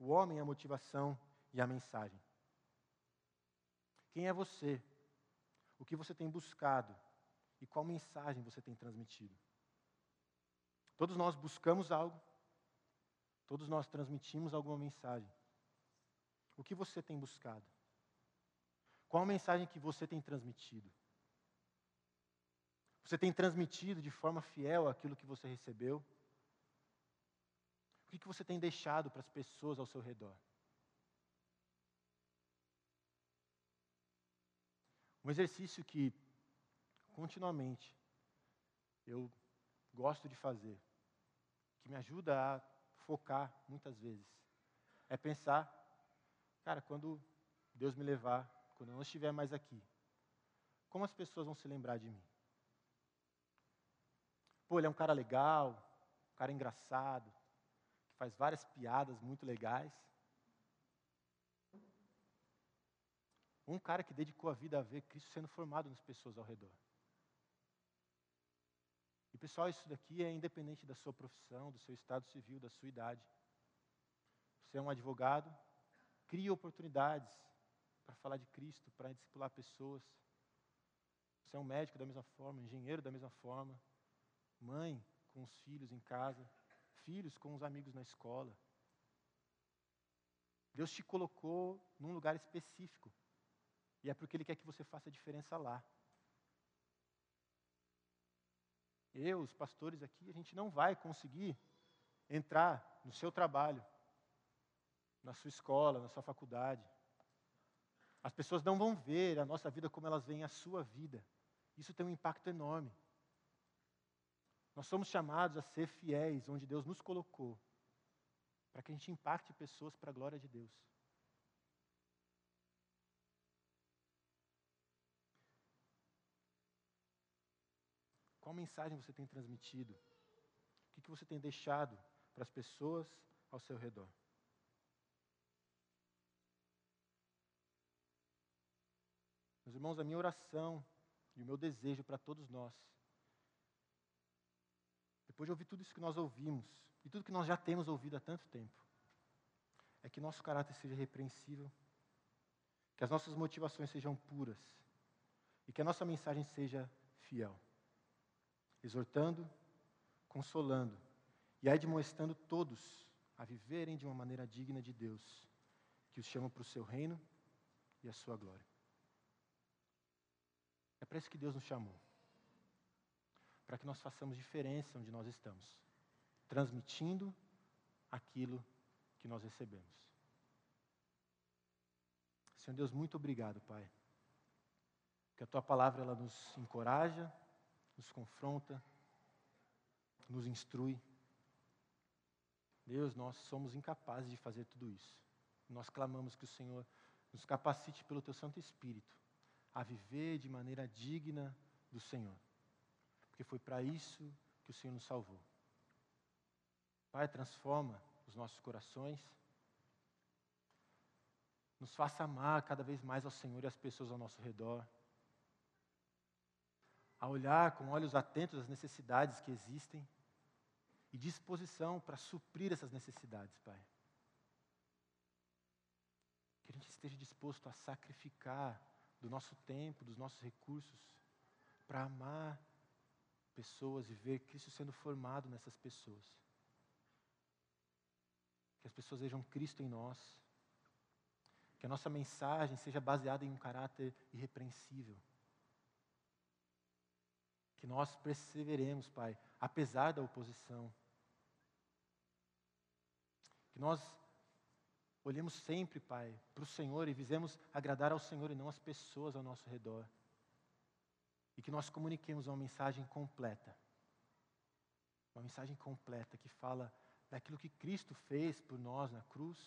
A: o homem, a motivação e a mensagem. Quem é você? O que você tem buscado? E qual mensagem você tem transmitido? Todos nós buscamos algo, todos nós transmitimos alguma mensagem. O que você tem buscado? Qual a mensagem que você tem transmitido? Você tem transmitido de forma fiel aquilo que você recebeu? O que você tem deixado para as pessoas ao seu redor? Um exercício que continuamente eu gosto de fazer, que me ajuda a focar muitas vezes, é pensar Cara, quando Deus me levar, quando eu não estiver mais aqui, como as pessoas vão se lembrar de mim? Pô, ele é um cara legal, um cara engraçado, que faz várias piadas muito legais. Um cara que dedicou a vida a ver Cristo sendo formado nas pessoas ao redor. E pessoal, isso daqui é independente da sua profissão, do seu estado civil, da sua idade. Você é um advogado, cria oportunidades para falar de Cristo, para discipular pessoas. Você é um médico da mesma forma, engenheiro da mesma forma, mãe com os filhos em casa, filhos com os amigos na escola. Deus te colocou num lugar específico. E é porque Ele quer que você faça a diferença lá. eu, os pastores aqui, a gente não vai conseguir entrar no seu trabalho, na sua escola, na sua faculdade. As pessoas não vão ver a nossa vida como elas veem a sua vida. Isso tem um impacto enorme. Nós somos chamados a ser fiéis onde Deus nos colocou, para que a gente impacte pessoas para a glória de Deus. Qual mensagem você tem transmitido? O que você tem deixado para as pessoas ao seu redor? Meus irmãos, a minha oração e o meu desejo para todos nós, depois de ouvir tudo isso que nós ouvimos, e tudo que nós já temos ouvido há tanto tempo, é que nosso caráter seja repreensível, que as nossas motivações sejam puras, e que a nossa mensagem seja fiel exortando, consolando e admoestando todos a viverem de uma maneira digna de Deus, que os chama para o seu reino e a sua glória. É para isso que Deus nos chamou. Para que nós façamos diferença onde nós estamos, transmitindo aquilo que nós recebemos. Senhor Deus, muito obrigado, Pai. Que a tua palavra ela nos encoraja, nos confronta, nos instrui. Deus, nós somos incapazes de fazer tudo isso. Nós clamamos que o Senhor nos capacite pelo Teu Santo Espírito a viver de maneira digna do Senhor. Porque foi para isso que o Senhor nos salvou. Pai, transforma os nossos corações. Nos faça amar cada vez mais ao Senhor e as pessoas ao nosso redor a olhar com olhos atentos às necessidades que existem e disposição para suprir essas necessidades, Pai. Que a gente esteja disposto a sacrificar do nosso tempo, dos nossos recursos, para amar pessoas e ver Cristo sendo formado nessas pessoas. Que as pessoas vejam Cristo em nós. Que a nossa mensagem seja baseada em um caráter irrepreensível que nós perseveremos, Pai, apesar da oposição. Que nós olhemos sempre, Pai, para o Senhor e visemos agradar ao Senhor e não as pessoas ao nosso redor. E que nós comuniquemos uma mensagem completa. Uma mensagem completa que fala daquilo que Cristo fez por nós na cruz.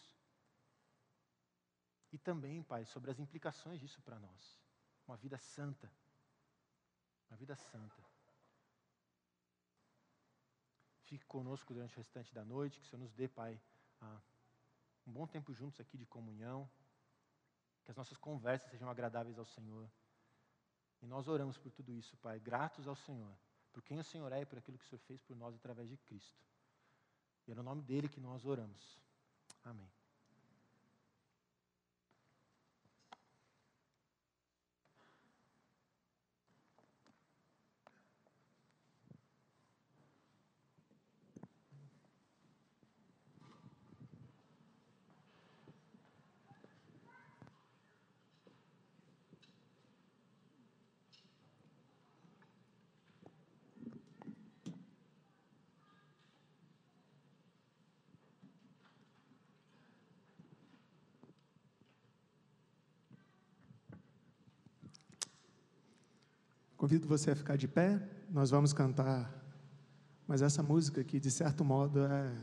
A: E também, Pai, sobre as implicações disso para nós. Uma vida santa uma vida santa. Fique conosco durante o restante da noite, que o Senhor nos dê, Pai, um bom tempo juntos aqui de comunhão, que as nossas conversas sejam agradáveis ao Senhor. E nós oramos por tudo isso, Pai, gratos ao Senhor, por quem o Senhor é e por aquilo que o Senhor fez por nós através de Cristo. E é no nome dele que nós oramos. Amém.
B: Convido você a ficar de pé, nós vamos cantar, mas essa música aqui, de certo modo, é